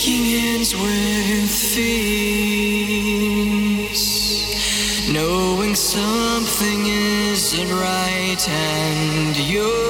making ends with thieves, knowing something isn't right, and you're.